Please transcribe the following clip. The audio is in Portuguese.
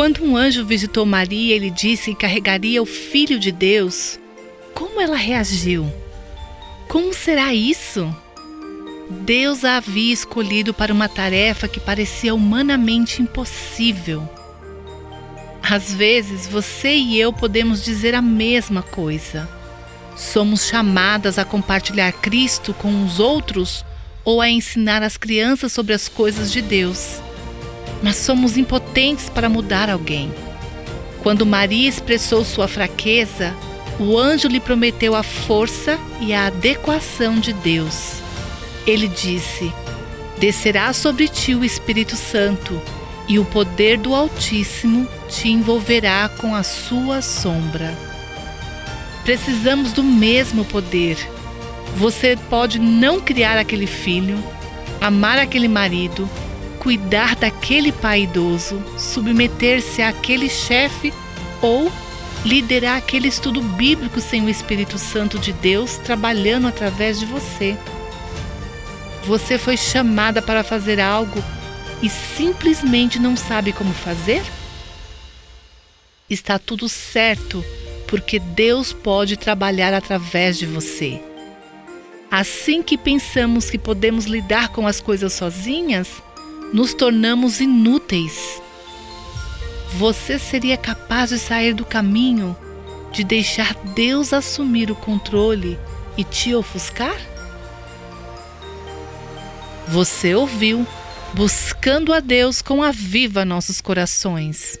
Quando um anjo visitou Maria, ele disse que carregaria o Filho de Deus. Como ela reagiu? Como será isso? Deus a havia escolhido para uma tarefa que parecia humanamente impossível. Às vezes, você e eu podemos dizer a mesma coisa. Somos chamadas a compartilhar Cristo com os outros ou a ensinar as crianças sobre as coisas de Deus. Mas somos impotentes para mudar alguém. Quando Maria expressou sua fraqueza, o anjo lhe prometeu a força e a adequação de Deus. Ele disse: Descerá sobre ti o Espírito Santo, e o poder do Altíssimo te envolverá com a sua sombra. Precisamos do mesmo poder. Você pode não criar aquele filho, amar aquele marido, cuidar daquele pai idoso, submeter-se àquele chefe ou liderar aquele estudo bíblico sem o Espírito Santo de Deus trabalhando através de você. Você foi chamada para fazer algo e simplesmente não sabe como fazer? Está tudo certo, porque Deus pode trabalhar através de você. Assim que pensamos que podemos lidar com as coisas sozinhas, nos tornamos inúteis. Você seria capaz de sair do caminho, de deixar Deus assumir o controle e te ofuscar? Você ouviu Buscando a Deus com a Viva Nossos Corações.